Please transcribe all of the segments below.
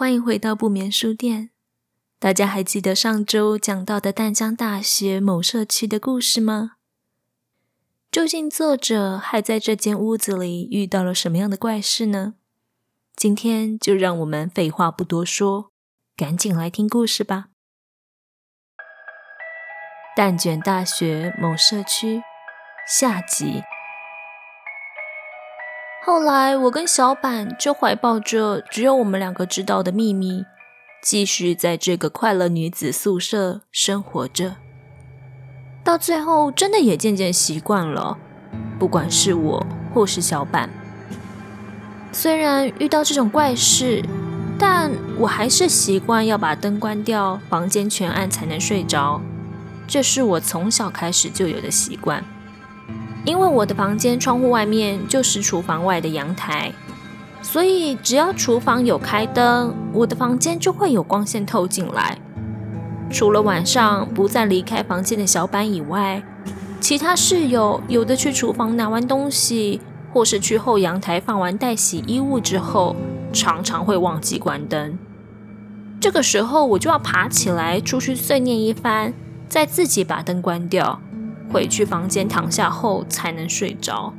欢迎回到不眠书店。大家还记得上周讲到的淡江大学某社区的故事吗？究竟作者还在这间屋子里遇到了什么样的怪事呢？今天就让我们废话不多说，赶紧来听故事吧。蛋卷大学某社区下集。后来，我跟小板就怀抱着只有我们两个知道的秘密，继续在这个快乐女子宿舍生活着。到最后，真的也渐渐习惯了，不管是我或是小板。虽然遇到这种怪事，但我还是习惯要把灯关掉，房间全暗才能睡着。这是我从小开始就有的习惯。因为我的房间窗户外面就是厨房外的阳台，所以只要厨房有开灯，我的房间就会有光线透进来。除了晚上不再离开房间的小板以外，其他室友有的去厨房拿完东西，或是去后阳台放完待洗衣物之后，常常会忘记关灯。这个时候我就要爬起来出去碎念一番，再自己把灯关掉。回去房间躺下后才能睡着。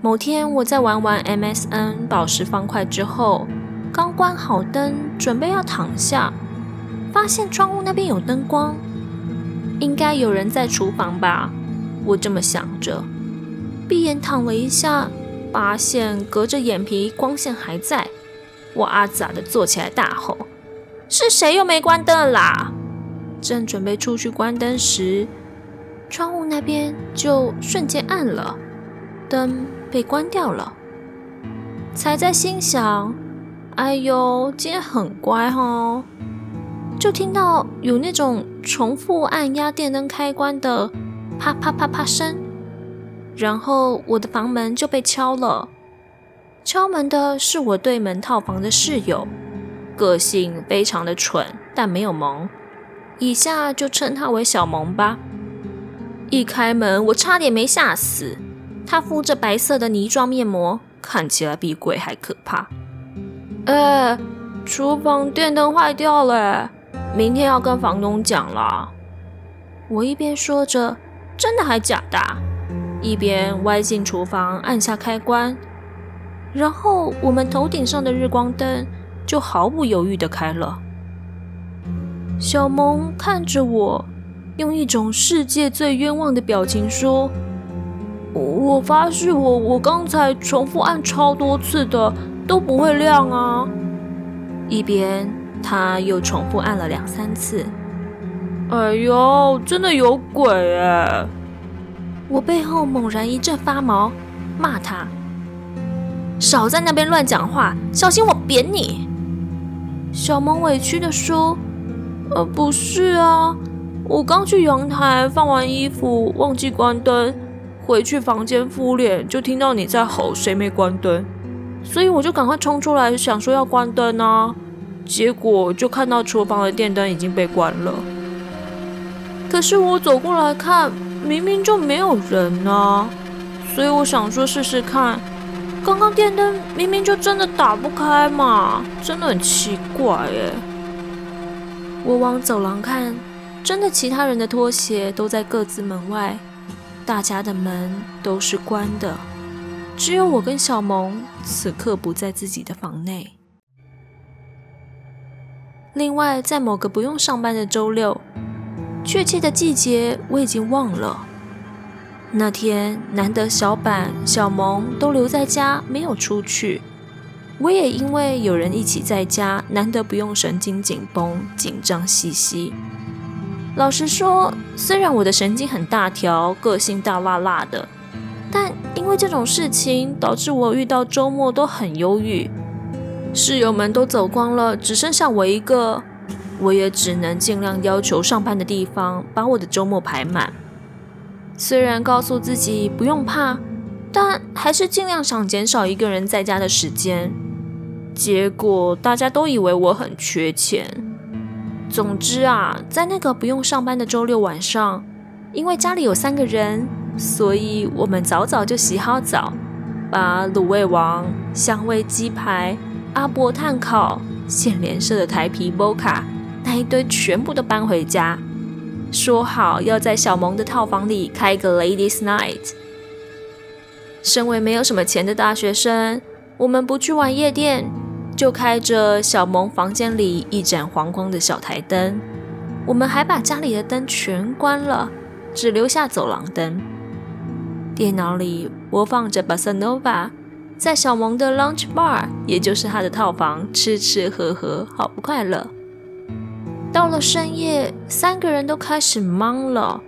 某天我在玩完 MSN 宝石方块之后，刚关好灯，准备要躺下，发现窗户那边有灯光，应该有人在厨房吧？我这么想着，闭眼躺了一下，发现隔着眼皮光线还在。我阿杂的坐起来大吼：“是谁又没关灯啦？”正准备出去关灯时，窗户那边就瞬间暗了，灯被关掉了。才在心想：“哎呦，今天很乖哦。”就听到有那种重复按压电灯开关的啪啪啪啪声，然后我的房门就被敲了。敲门的是我对门套房的室友，个性非常的蠢，但没有萌，以下就称他为小萌吧。一开门，我差点没吓死。他敷着白色的泥状面膜，看起来比鬼还可怕。呃，厨房电灯坏掉了，明天要跟房东讲了。我一边说着“真的还假的”，一边歪进厨房按下开关，然后我们头顶上的日光灯就毫不犹豫的开了。小萌看着我。用一种世界最冤枉的表情说：“我发誓我，我刚才重复按超多次的都不会亮啊！”一边他又重复按了两三次。哎呦，真的有鬼哎！我背后猛然一阵发毛，骂他：“少在那边乱讲话，小心我扁你！”小萌委屈地说：“呃，不是啊。”我刚去阳台放完衣服，忘记关灯，回去房间敷脸，就听到你在吼“谁没关灯”，所以我就赶快冲出来，想说要关灯啊，结果就看到厨房的电灯已经被关了。可是我走过来看，明明就没有人啊，所以我想说试试看，刚刚电灯明明就真的打不开嘛，真的很奇怪耶。我往走廊看。真的，其他人的拖鞋都在各自门外，大家的门都是关的，只有我跟小萌此刻不在自己的房内。另外，在某个不用上班的周六，确切的季节我已经忘了。那天难得小板、小萌都留在家，没有出去，我也因为有人一起在家，难得不用神经紧绷、紧张兮兮。老实说，虽然我的神经很大条，个性大辣辣的，但因为这种事情导致我遇到周末都很忧郁。室友们都走光了，只剩下我一个，我也只能尽量要求上班的地方把我的周末排满。虽然告诉自己不用怕，但还是尽量想减少一个人在家的时间。结果大家都以为我很缺钱。总之啊，在那个不用上班的周六晚上，因为家里有三个人，所以我们早早就洗好澡，把卤味王、香味鸡排、阿伯炭烤、现脸色的台皮波卡那一堆全部都搬回家，说好要在小萌的套房里开个 Ladies Night。身为没有什么钱的大学生，我们不去玩夜店，就开着小萌房间里一盏黄光的小台灯。我们还把家里的灯全关了，只留下走廊灯。电脑里播放着 Bossa Nova，在小萌的 Lounge Bar，也就是他的套房，吃吃喝喝，好不快乐。到了深夜，三个人都开始忙了，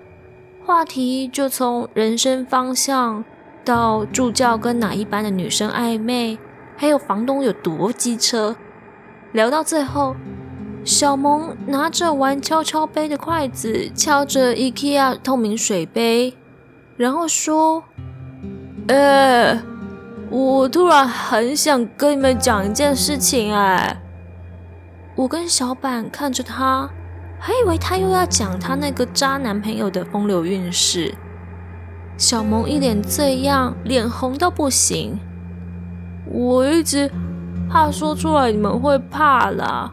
话题就从人生方向到助教跟哪一班的女生暧昧，还有房东有多机车，聊到最后，小萌拿着玩敲敲杯的筷子敲着 IKEA 透明水杯。然后说：“呃，我突然很想跟你们讲一件事情哎。”我跟小板看着他，还以为他又要讲他那个渣男朋友的风流韵事。小萌一脸醉样，脸红到不行。我一直怕说出来你们会怕啦。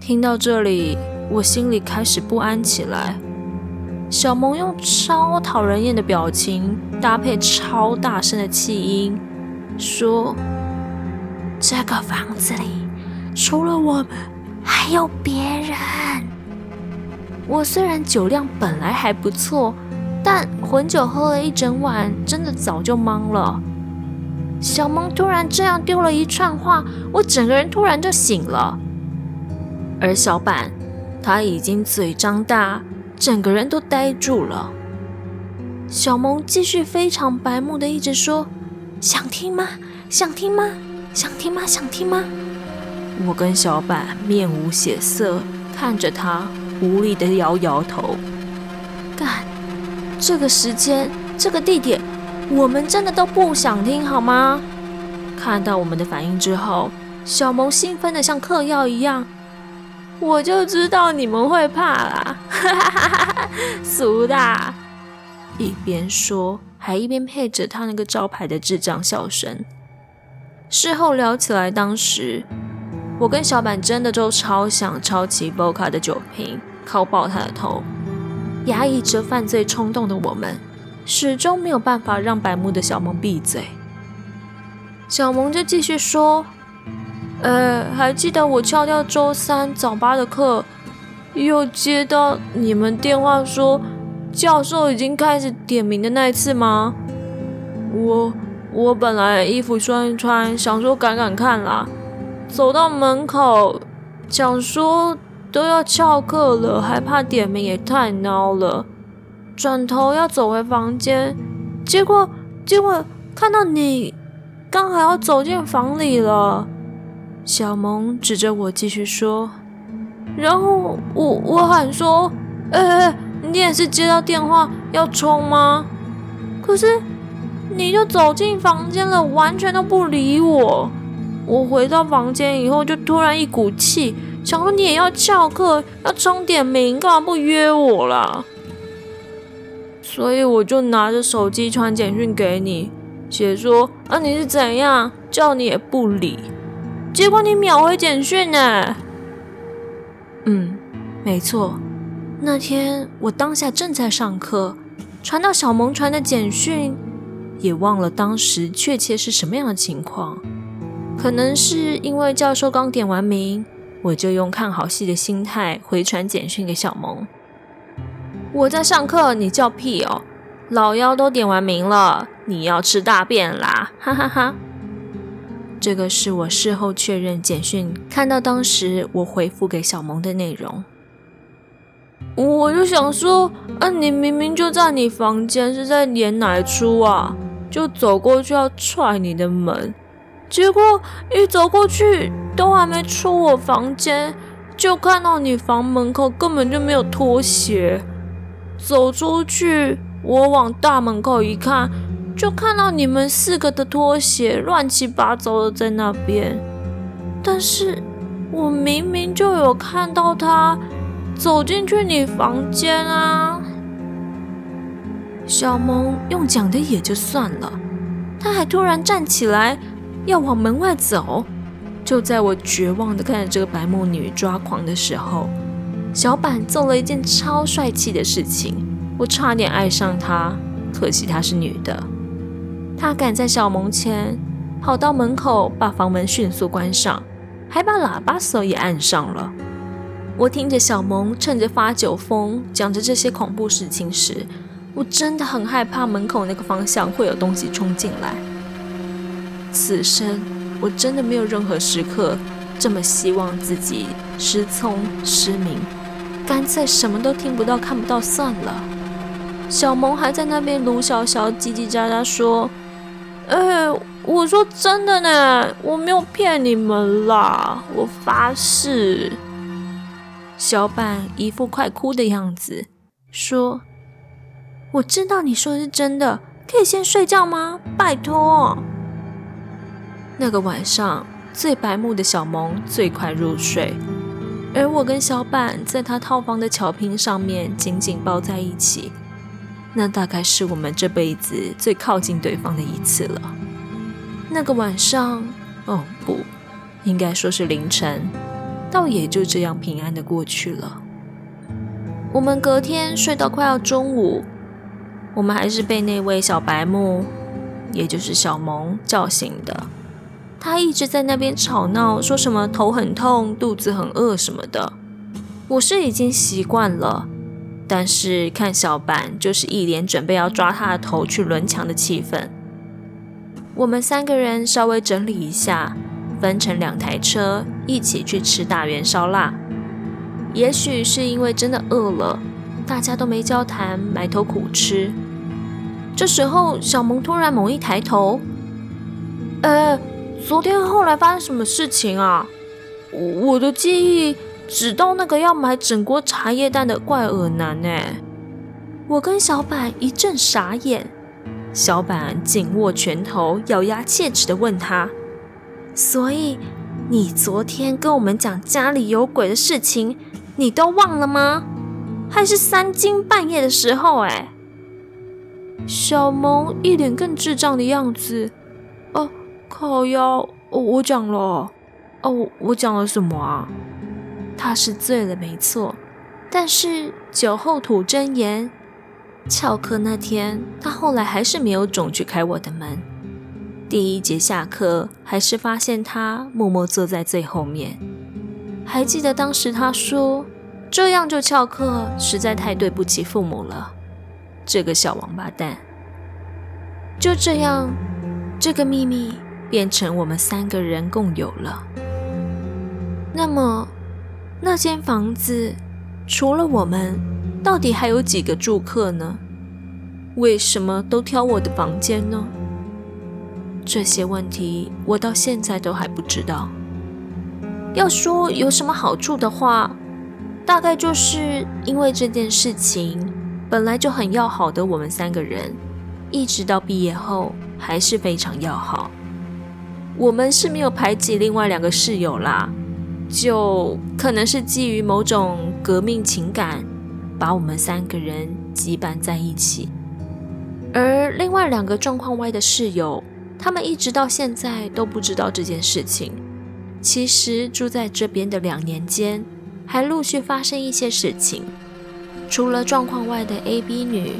听到这里，我心里开始不安起来。小萌用超讨人厌的表情搭配超大声的气音说：“这个房子里除了我们还有别人。”我虽然酒量本来还不错，但混酒喝了一整晚，真的早就懵了。小萌突然这样丢了一串话，我整个人突然就醒了。而小板他已经嘴张大。整个人都呆住了。小萌继续非常白目的一直说：“想听吗？想听吗？想听吗？想听吗？”我跟小板面无血色看着他，无力的摇摇头。干，这个时间，这个地点，我们真的都不想听好吗？看到我们的反应之后，小萌兴奋的像嗑药一样。我就知道你们会怕啦，哈哈哈哈，俗的！一边说，还一边配着他那个招牌的智障笑声。事后聊起来，当时我跟小板真的都超想抄起 Vodka 的酒瓶，敲爆他的头。压抑着犯罪冲动的我们，始终没有办法让白目的小萌闭嘴。小萌就继续说。呃，还记得我翘掉周三早八的课，又接到你们电话说教授已经开始点名的那一次吗？我我本来衣服穿一穿，想说赶赶看啦，走到门口，想说都要翘课了，还怕点名也太孬了，转头要走回房间，结果结果看到你刚好要走进房里了。小萌指着我继续说，然后我我喊说：“哎哎，你也是接到电话要冲吗？”可是你就走进房间了，完全都不理我。我回到房间以后，就突然一股气，想说你也要翘课，要冲点名，干嘛不约我啦？所以我就拿着手机传简讯给你，写说：“啊，你是怎样？叫你也不理。”结果你秒回简讯呢？嗯，没错。那天我当下正在上课，传到小萌传的简讯，也忘了当时确切是什么样的情况。可能是因为教授刚点完名，我就用看好戏的心态回传简讯给小萌。我在上课，你叫屁哦！老妖都点完名了，你要吃大便啦！哈哈哈。这个是我事后确认简讯看到当时我回复给小萌的内容。我就想说，啊，你明明就在你房间，是在演哪出啊？就走过去要踹你的门，结果一走过去都还没出我房间，就看到你房门口根本就没有拖鞋。走出去，我往大门口一看。就看到你们四个的拖鞋乱七八糟的在那边，但是我明明就有看到他走进去你房间啊！小萌用讲的也就算了，他还突然站起来要往门外走，就在我绝望的看着这个白目女抓狂的时候，小板做了一件超帅气的事情，我差点爱上她，可惜她是女的。她赶在小萌前跑到门口，把房门迅速关上，还把喇叭锁也按上了。我听着小萌趁着发酒疯讲着这些恐怖事情时，我真的很害怕门口那个方向会有东西冲进来。此生我真的没有任何时刻这么希望自己失聪失明，干脆什么都听不到看不到算了。小萌还在那边卢小小叽叽喳喳说：“哎，我说真的呢，我没有骗你们啦，我发誓。”小板一副快哭的样子，说：“我知道你说的是真的，可以先睡觉吗？拜托。”那个晚上，最白目的小萌最快入睡，而我跟小板在他套房的草坪上面紧紧抱在一起。那大概是我们这辈子最靠近对方的一次了。那个晚上，哦不，应该说是凌晨。倒也就这样平安的过去了。我们隔天睡到快要中午，我们还是被那位小白木，也就是小萌叫醒的。他一直在那边吵闹，说什么头很痛、肚子很饿什么的。我是已经习惯了，但是看小板就是一脸准备要抓他的头去轮墙的气氛。我们三个人稍微整理一下。分成两台车一起去吃大元烧腊。也许是因为真的饿了，大家都没交谈，埋头苦吃。这时候，小萌突然猛一抬头：“呃，昨天后来发生什么事情啊？我的记忆只到那个要买整锅茶叶蛋的怪耳男呢。”我跟小板一阵傻眼，小板紧握拳头，咬牙切齿的问他。所以，你昨天跟我们讲家里有鬼的事情，你都忘了吗？还是三更半夜的时候？哎，小萌一脸更智障的样子。靠腰，我我讲了。哦，我讲了什么啊？他是醉了，没错，但是酒后吐真言。翘课那天，他后来还是没有种去开我的门。第一节下课，还是发现他默默坐在最后面。还记得当时他说：“这样就翘课，实在太对不起父母了。”这个小王八蛋。就这样，这个秘密变成我们三个人共有了。那么，那间房子除了我们，到底还有几个住客呢？为什么都挑我的房间呢？这些问题我到现在都还不知道。要说有什么好处的话，大概就是因为这件事情本来就很要好的我们三个人，一直到毕业后还是非常要好。我们是没有排挤另外两个室友啦，就可能是基于某种革命情感，把我们三个人羁绊在一起。而另外两个状况外的室友。他们一直到现在都不知道这件事情。其实住在这边的两年间，还陆续发生一些事情。除了状况外的 A、B 女，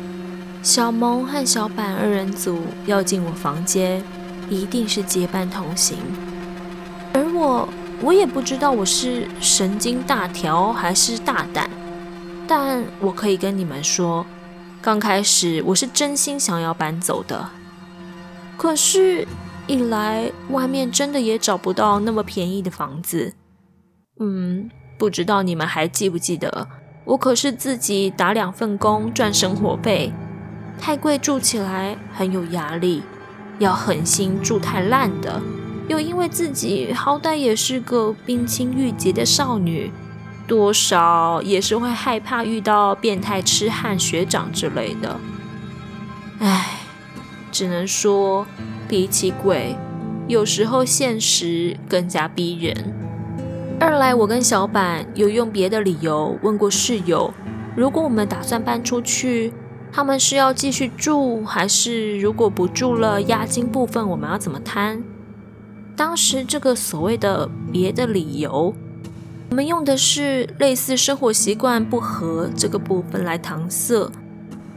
小萌和小板二人组要进我房间，一定是结伴同行。而我，我也不知道我是神经大条还是大胆，但我可以跟你们说，刚开始我是真心想要搬走的。可是，一来外面真的也找不到那么便宜的房子。嗯，不知道你们还记不记得，我可是自己打两份工赚生活费，太贵住起来很有压力，要狠心住太烂的，又因为自己好歹也是个冰清玉洁的少女，多少也是会害怕遇到变态痴汉学长之类的。唉。只能说，比起鬼，有时候现实更加逼人。二来，我跟小板有用别的理由问过室友，如果我们打算搬出去，他们是要继续住，还是如果不住了，押金部分我们要怎么摊？当时这个所谓的别的理由，我们用的是类似生活习惯不合这个部分来搪塞，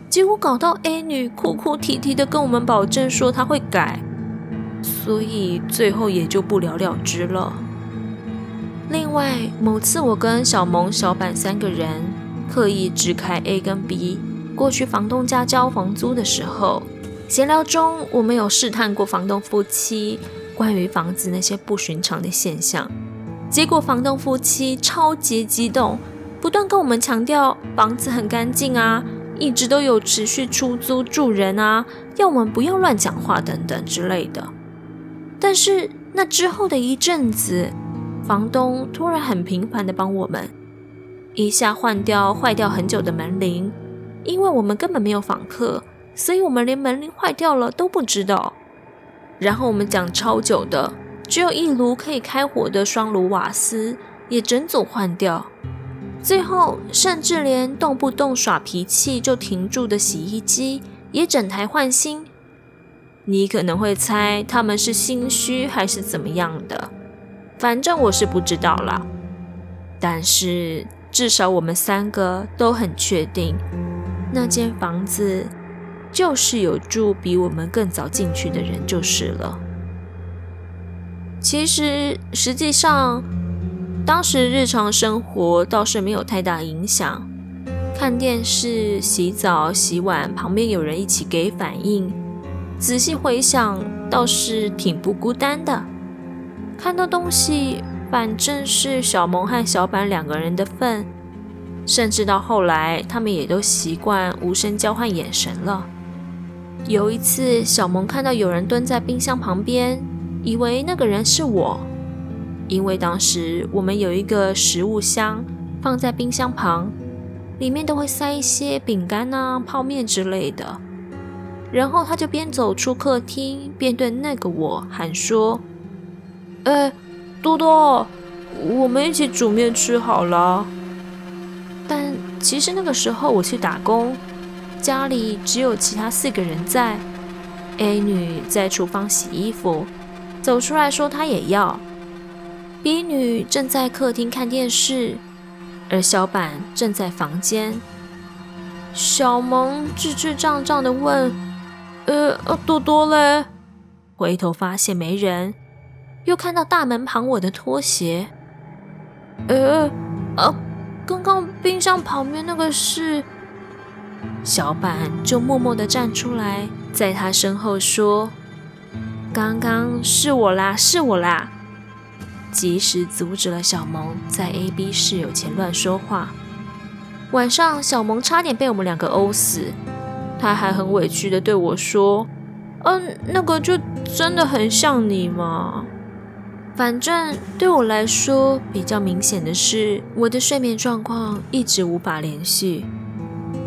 结果搞到 A 女哭哭啼啼的跟我们保证说她会改，所以最后也就不了了之了。另外，某次我跟小萌、小板三个人刻意支开 A 跟 B 过去房东家交房租的时候，闲聊中我们有试探过房东夫妻关于房子那些不寻常的现象。结果房东夫妻超级激动，不断跟我们强调房子很干净啊，一直都有持续出租住人啊，要我们不要乱讲话等等之类的。但是那之后的一阵子，房东突然很频繁地帮我们，一下换掉坏掉很久的门铃，因为我们根本没有访客，所以我们连门铃坏掉了都不知道。然后我们讲超久的。只有一炉可以开火的双炉瓦斯也整组换掉，最后甚至连动不动耍脾气就停住的洗衣机也整台换新。你可能会猜他们是心虚还是怎么样的，反正我是不知道啦。但是至少我们三个都很确定，那间房子就是有住比我们更早进去的人就是了。其实，实际上，当时日常生活倒是没有太大影响。看电视、洗澡、洗碗，旁边有人一起给反应。仔细回想，倒是挺不孤单的。看到东西，反正是小萌和小板两个人的份。甚至到后来，他们也都习惯无声交换眼神了。有一次，小萌看到有人蹲在冰箱旁边。以为那个人是我，因为当时我们有一个食物箱放在冰箱旁，里面都会塞一些饼干啊、泡面之类的。然后他就边走出客厅，边对那个我喊说：“哎，多多，我们一起煮面吃好了。”其实那个时候我去打工，家里只有其他四个人在，A 女在厨房洗衣服。走出来说她也要。B 女正在客厅看电视，而小板正在房间。小萌智智障障的问：“呃，多多嘞？”回头发现没人，又看到大门旁我的拖鞋。呃，啊，刚刚冰箱旁边那个是？小板就默默地站出来，在他身后说。刚刚是我啦，是我啦！及时阻止了小萌在 A、B 室友前乱说话。晚上，小萌差点被我们两个殴死，他还很委屈地对我说：“嗯，那个就真的很像你嘛。”反正对我来说，比较明显的是，我的睡眠状况一直无法连续，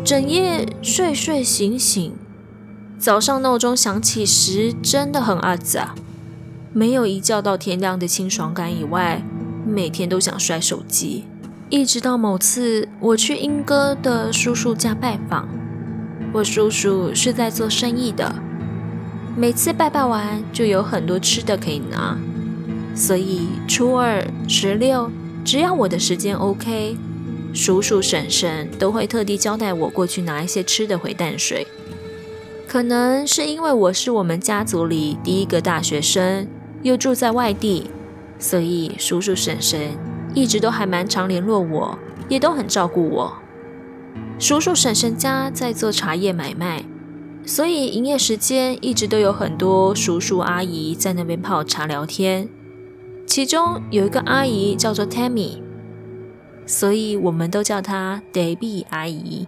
整夜睡睡醒醒。早上闹钟响起时，真的很阿杂，没有一觉到天亮的清爽感以外，每天都想摔手机。一直到某次我去英哥的叔叔家拜访，我叔叔是在做生意的，每次拜拜完就有很多吃的可以拿，所以初二、十六，只要我的时间 OK，叔叔婶婶都会特地交代我过去拿一些吃的回淡水。可能是因为我是我们家族里第一个大学生，又住在外地，所以叔叔婶婶一直都还蛮常联络我，也都很照顾我。叔叔婶婶家在做茶叶买卖，所以营业时间一直都有很多叔叔阿姨在那边泡茶聊天。其中有一个阿姨叫做 Tammy，所以我们都叫她 Debbie 阿姨。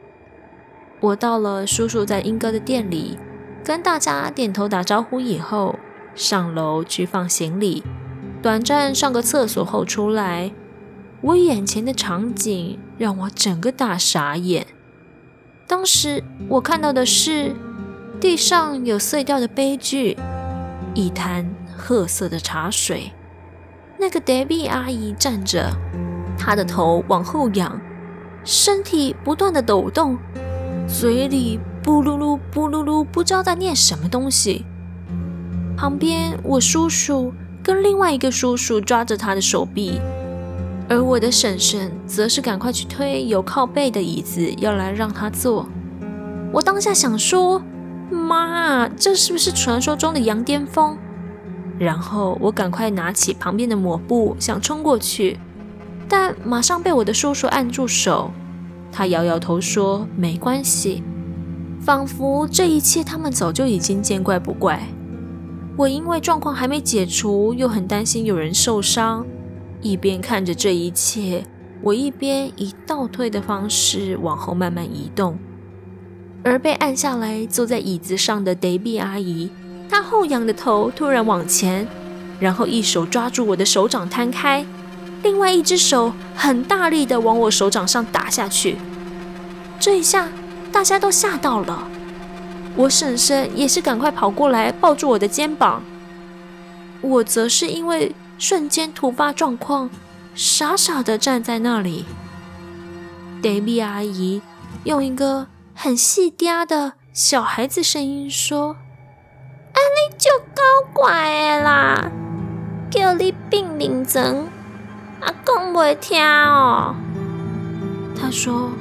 我到了叔叔在英哥的店里，跟大家点头打招呼以后，上楼去放行李，短暂上个厕所后出来，我眼前的场景让我整个大傻眼。当时我看到的是地上有碎掉的杯具，一滩褐色的茶水，那个 Debbie 阿姨站着，她的头往后仰，身体不断的抖动。嘴里布噜噜、布噜噜，不知道在念什么东西。旁边，我叔叔跟另外一个叔叔抓着他的手臂，而我的婶婶则是赶快去推有靠背的椅子，要来让他坐。我当下想说：“妈，这是不是传说中的羊癫疯？”然后我赶快拿起旁边的抹布，想冲过去，但马上被我的叔叔按住手。他摇摇头说：“没关系。”仿佛这一切他们早就已经见怪不怪。我因为状况还没解除，又很担心有人受伤，一边看着这一切，我一边以倒退的方式往后慢慢移动。而被按下来坐在椅子上的黛比阿姨，他后仰的头突然往前，然后一手抓住我的手掌摊开，另外一只手很大力的往我手掌上打下去。这一下大家都吓到了，我婶婶也是赶快跑过来抱住我的肩膀，我则是因为瞬间突发状况，傻傻的站在那里。黛比阿姨用一个。很细嗲的小孩子声音说：“啊，你就搞怪的啦，叫你病名证，阿公不听哦。”他说：“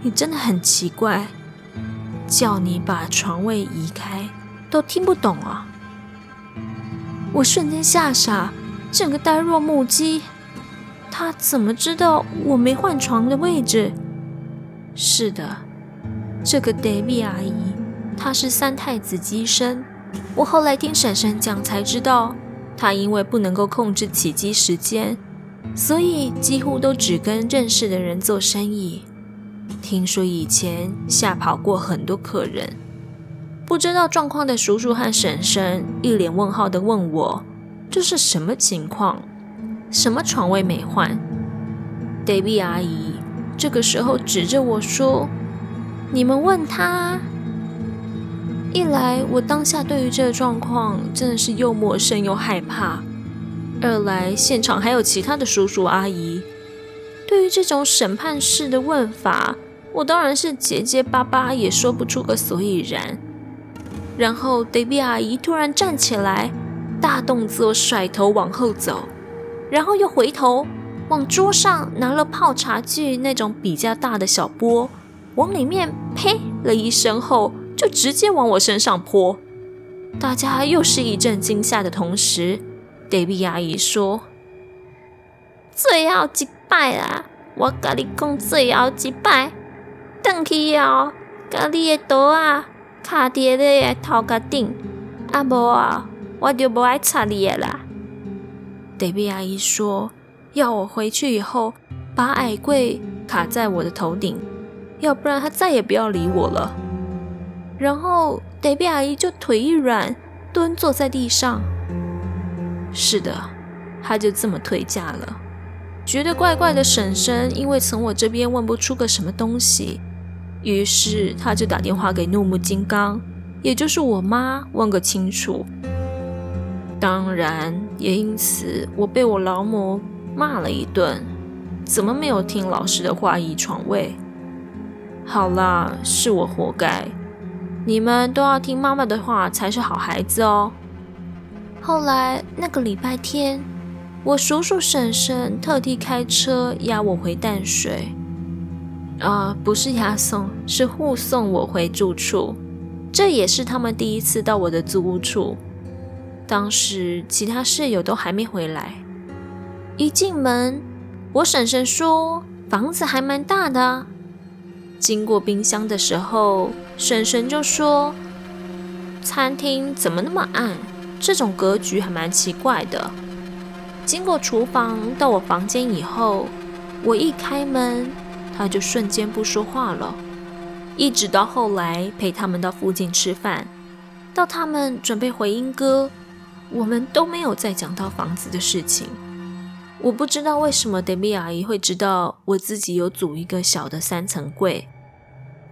你真的很奇怪，叫你把床位移开都听不懂啊！”我瞬间吓傻，整个呆若木鸡。他怎么知道我没换床的位置？是的。这个黛比阿姨，她是三太子乩身。我后来听婶婶讲才知道，她因为不能够控制起机时间，所以几乎都只跟认识的人做生意。听说以前吓跑过很多客人。不知道状况的叔叔和婶婶一脸问号地问我：“这是什么情况？什么床位没换？”黛比阿姨这个时候指着我说。你们问他，一来我当下对于这个状况真的是又陌生又害怕；二来现场还有其他的叔叔阿姨，对于这种审判式的问法，我当然是结结巴巴也说不出个所以然。然后黛比阿姨突然站起来，大动作甩头往后走，然后又回头往桌上拿了泡茶具那种比较大的小钵。往里面呸了一声后，就直接往我身上泼。大家又是一阵惊吓的同时，黛比阿姨说：“最后一摆啦，我跟你讲最后一摆，转去哦，把你的刀啊卡在你的头壳顶，啊无啊，我就不爱插你的啦。”黛比阿姨说：“要我回去以后，把矮柜卡在我的头顶。”要不然他再也不要理我了。然后黛比阿姨就腿一软，蹲坐在地上。是的，她就这么退驾了。觉得怪怪的婶婶，因为从我这边问不出个什么东西，于是她就打电话给怒目金刚，也就是我妈，问个清楚。当然，也因此我被我老母骂了一顿，怎么没有听老师的话移床位？好啦，是我活该。你们都要听妈妈的话才是好孩子哦。后来那个礼拜天，我叔叔婶婶特地开车押我回淡水，啊、不是押送，是护送我回住处。这也是他们第一次到我的租屋处。当时其他室友都还没回来。一进门，我婶婶说房子还蛮大的。经过冰箱的时候，婶婶就说：“餐厅怎么那么暗？这种格局还蛮奇怪的。”经过厨房到我房间以后，我一开门，他就瞬间不说话了。一直到后来陪他们到附近吃饭，到他们准备回音哥，我们都没有再讲到房子的事情。我不知道为什么黛比阿姨会知道我自己有组一个小的三层柜。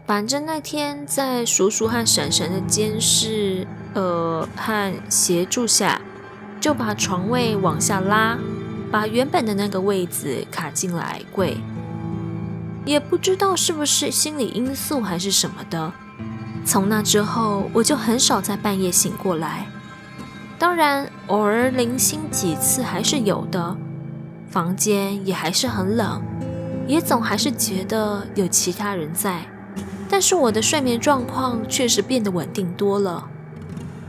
反正那天在叔叔和婶婶的监视，呃，和协助下，就把床位往下拉，把原本的那个位子卡进了矮柜。也不知道是不是心理因素还是什么的，从那之后我就很少在半夜醒过来。当然，偶尔零星几次还是有的。房间也还是很冷，也总还是觉得有其他人在。但是我的睡眠状况确实变得稳定多了，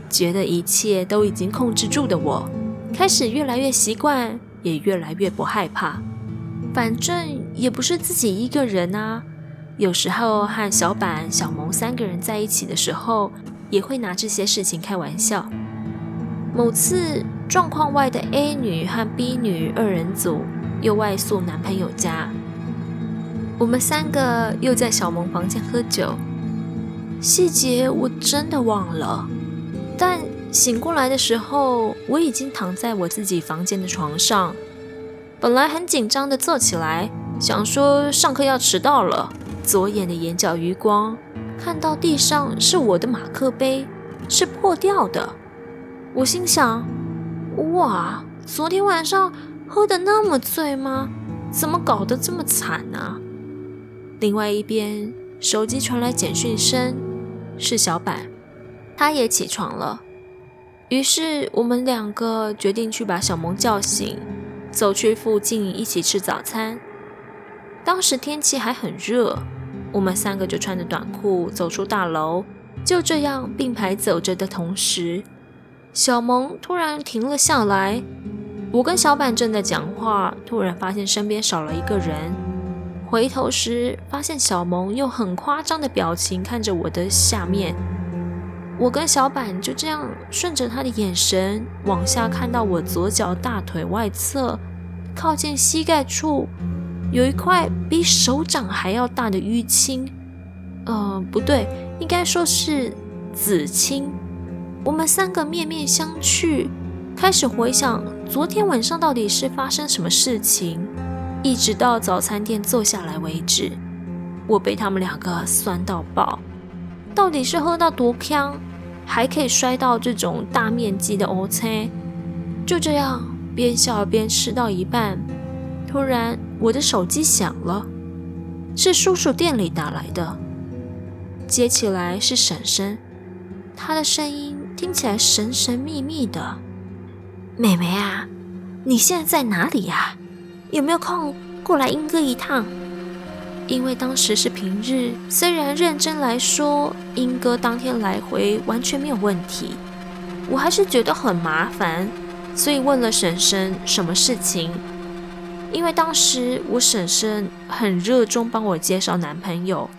觉得一切都已经控制住的我，开始越来越习惯，也越来越不害怕。反正也不是自己一个人啊。有时候和小板、小萌三个人在一起的时候，也会拿这些事情开玩笑。某次，状况外的 A 女和 B 女二人组又外宿男朋友家，我们三个又在小萌房间喝酒，细节我真的忘了。但醒过来的时候，我已经躺在我自己房间的床上。本来很紧张的坐起来，想说上课要迟到了，左眼的眼角余光看到地上是我的马克杯，是破掉的。我心想：哇，昨天晚上喝得那么醉吗？怎么搞得这么惨啊？另外一边，手机传来简讯声，是小板，他也起床了。于是我们两个决定去把小萌叫醒，走去附近一起吃早餐。当时天气还很热，我们三个就穿着短裤走出大楼，就这样并排走着的同时。小萌突然停了下来，我跟小板正在讲话，突然发现身边少了一个人。回头时，发现小萌用很夸张的表情看着我的下面。我跟小板就这样顺着他的眼神往下看到我左脚大腿外侧，靠近膝盖处有一块比手掌还要大的淤青。呃，不对，应该说是紫青。我们三个面面相觑，开始回想昨天晚上到底是发生什么事情，一直到早餐店坐下来为止。我被他们两个酸到爆，到底是喝到多锵，还可以摔到这种大面积的乌青？就这样边笑边吃到一半，突然我的手机响了，是叔叔店里打来的，接起来是婶婶，她的声音。听起来神神秘秘的，妹妹啊，你现在在哪里呀？有没有空过来英哥一趟？因为当时是平日，虽然认真来说，英哥当天来回完全没有问题，我还是觉得很麻烦，所以问了婶婶什么事情。因为当时我婶婶很热衷帮我介绍男朋友，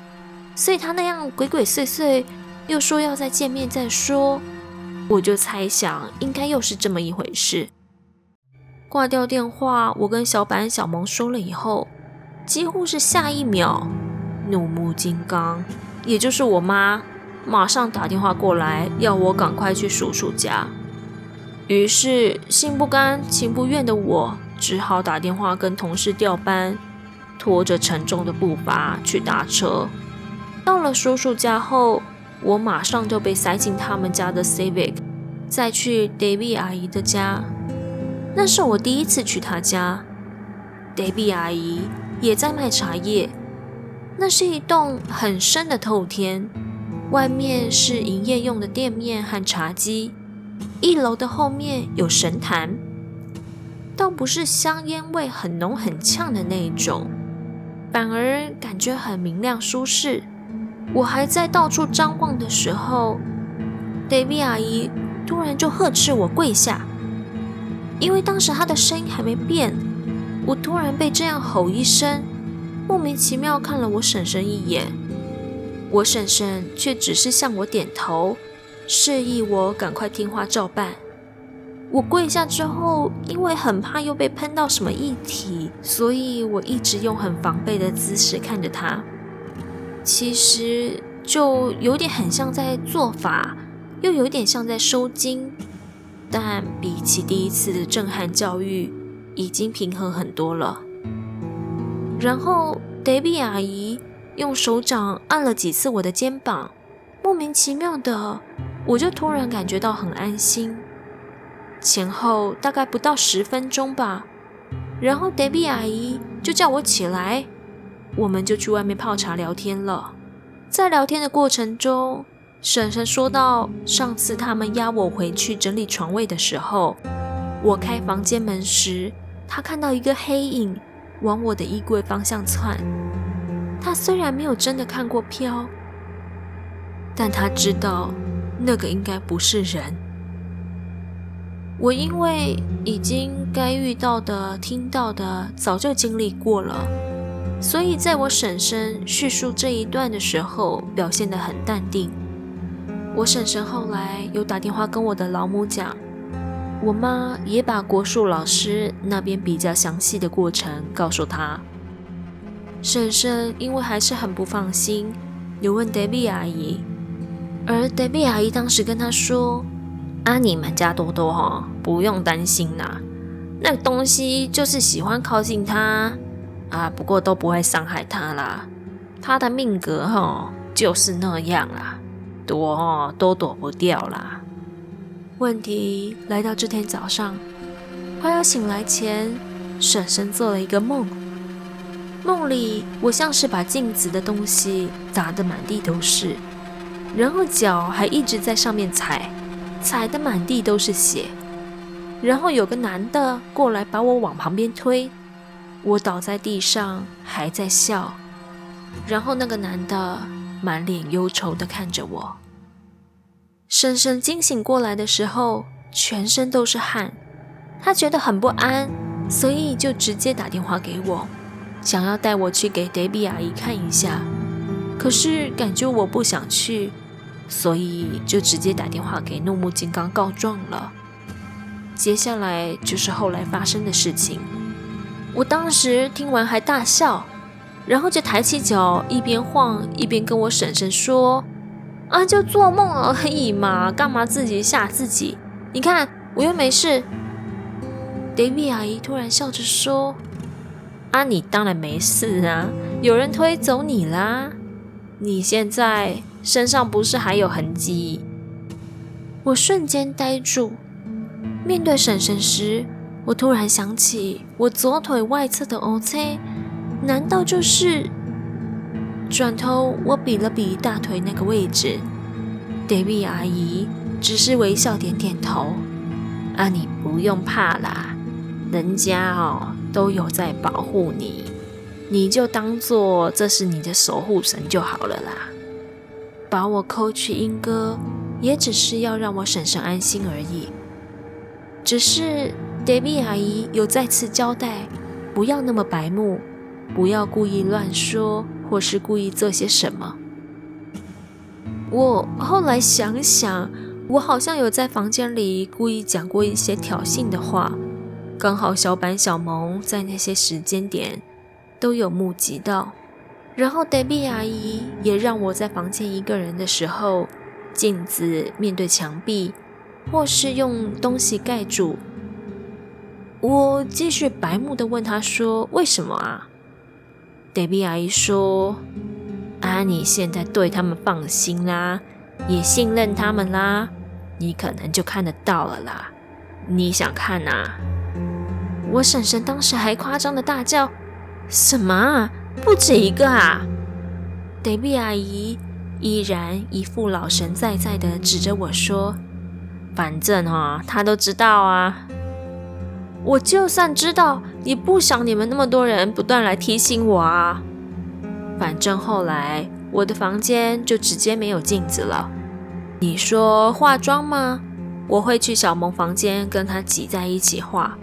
所以她那样鬼鬼祟祟，又说要再见面再说。我就猜想，应该又是这么一回事。挂掉电话，我跟小板、小萌说了以后，几乎是下一秒，怒目金刚，也就是我妈，马上打电话过来，要我赶快去叔叔家。于是，心不甘情不愿的我，只好打电话跟同事调班，拖着沉重的步伐去搭车。到了叔叔家后，我马上就被塞进他们家的 Civic，再去 David 阿姨的家。那是我第一次去她家。，David 阿姨也在卖茶叶。那是一栋很深的透天，外面是营业用的店面和茶几，一楼的后面有神坛，倒不是香烟味很浓很呛的那一种，反而感觉很明亮舒适。我还在到处张望的时候，Debbie 阿姨突然就呵斥我跪下，因为当时她的声音还没变。我突然被这样吼一声，莫名其妙看了我婶婶一眼，我婶婶却只是向我点头，示意我赶快听话照办。我跪下之后，因为很怕又被喷到什么液体，所以我一直用很防备的姿势看着她。其实就有点很像在做法，又有点像在收惊，但比起第一次的震撼教育，已经平和很多了。然后德比阿姨用手掌按了几次我的肩膀，莫名其妙的，我就突然感觉到很安心。前后大概不到十分钟吧，然后德比阿姨就叫我起来。我们就去外面泡茶聊天了。在聊天的过程中婶婶说到，上次他们押我回去整理床位的时候，我开房间门时，他看到一个黑影往我的衣柜方向窜。他虽然没有真的看过飘，但他知道那个应该不是人。我因为已经该遇到的、听到的早就经历过了，所以在我婶婶叙述这一段的时候，表现得很淡定。我婶婶后来有打电话跟我的老母讲，我妈也把国术老师那边比较详细的过程告诉她。婶婶因为还是很不放心，有问 Debbie 阿姨，而 Debbie 阿姨当时跟她说：“啊，你们家多多哈，不用担心啦，那个东西就是喜欢靠近他啊，不过都不会伤害他啦，他的命格哈就是那样啦。”躲，都躲不掉啦。问题来到这天早上，快要醒来前，婶婶做了一个梦。梦里，我像是把镜子的东西砸得满地都是，然后脚还一直在上面踩，踩得满地都是血。然后有个男的过来把我往旁边推，我倒在地上还在笑。然后那个男的。满脸忧愁地看着我。婶婶惊醒过来的时候，全身都是汗，她觉得很不安，所以就直接打电话给我，想要带我去给 Debbie 阿姨看一下。可是感觉我不想去，所以就直接打电话给怒目金刚告状了。接下来就是后来发生的事情。我当时听完还大笑。然后就抬起脚，一边晃一边跟我婶婶说：“啊，就做梦而已嘛，干嘛自己吓自己？你看我又没事。David 阿姨突然笑着说：“啊，你当然没事啊，有人推走你啦。你现在身上不是还有痕迹？”我瞬间呆住，面对婶婶时，我突然想起我左腿外侧的 O C。难道就是？转头，我比了比大腿那个位置，David 阿姨只是微笑点点头。啊，你不用怕啦，人家哦都有在保护你，你就当做这是你的守护神就好了啦。把我扣去莺歌，也只是要让我婶婶安心而已。只是 Debbie 阿姨有再次交代，不要那么白目。不要故意乱说，或是故意做些什么。我后来想想，我好像有在房间里故意讲过一些挑衅的话，刚好小板、小萌在那些时间点都有目击到。然后黛比阿姨也让我在房间一个人的时候，镜子面对墙壁，或是用东西盖住。我继续白目的问他说：“为什么啊？”德比阿姨说：“安妮现在对他们放心啦，也信任他们啦，你可能就看得到了啦。你想看啊？”我婶婶当时还夸张的大叫：“什么啊？不止一个啊德比阿姨依然一副老神在在的指着我说：“反正哈，她都知道啊。”我就算知道，也不想你们那么多人不断来提醒我啊。反正后来我的房间就直接没有镜子了。你说化妆吗？我会去小萌房间跟她挤在一起化，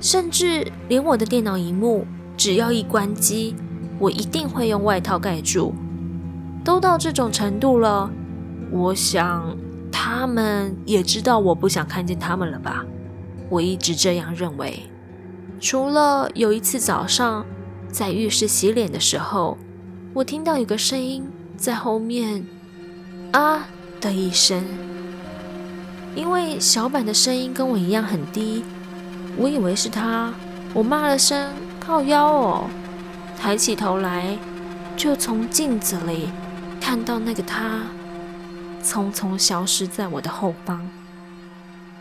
甚至连我的电脑荧幕，只要一关机，我一定会用外套盖住。都到这种程度了，我想他们也知道我不想看见他们了吧。我一直这样认为，除了有一次早上在浴室洗脸的时候，我听到有个声音在后面“啊”的一声，因为小板的声音跟我一样很低，我以为是他，我骂了声“靠腰哦”，抬起头来，就从镜子里看到那个他匆匆消失在我的后方，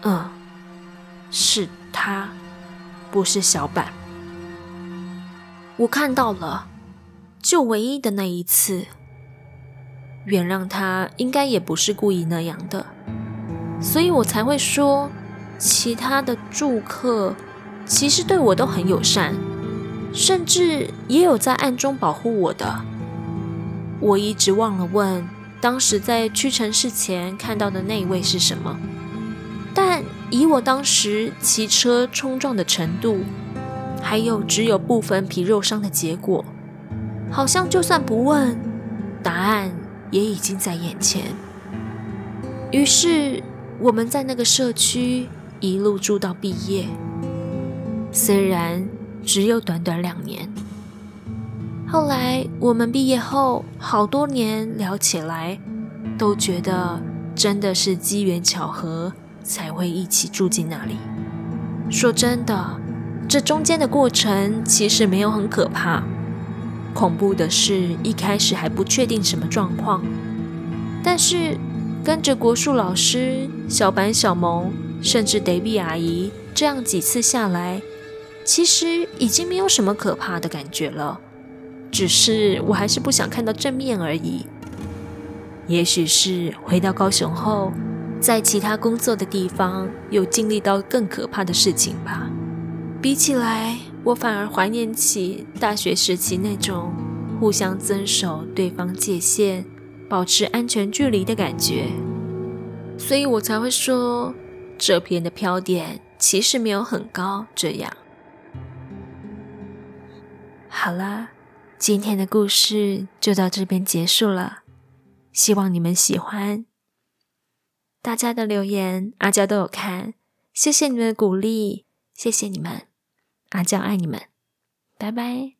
嗯。是他，不是小板。我看到了，就唯一的那一次。原谅他应该也不是故意那样的，所以我才会说，其他的住客其实对我都很友善，甚至也有在暗中保护我的。我一直忘了问，当时在屈臣氏前看到的那一位是什么，但以我当时骑车冲撞的程度，还有只有部分皮肉伤的结果，好像就算不问，答案也已经在眼前。于是我们在那个社区一路住到毕业，虽然只有短短两年。后来我们毕业后好多年聊起来，都觉得真的是机缘巧合才会一起住进那里。说真的，这中间的过程其实没有很可怕，恐怖的是一开始还不确定什么状况。但是跟着国术老师、小板、小萌，甚至 Debbie 阿姨这样几次下来，其实已经没有什么可怕的感觉了。只是我还是不想看到正面而已。也许是回到高雄后，在其他工作的地方有经历到更可怕的事情吧。比起来，我反而怀念起大学时期那种互相遵守对方界限、保持安全距离的感觉。所以我才会说，这篇的飘点其实没有很高。这样，好啦。今天的故事就到这边结束了，希望你们喜欢。大家的留言，阿娇都有看，谢谢你们的鼓励，谢谢你们，阿娇爱你们，拜拜。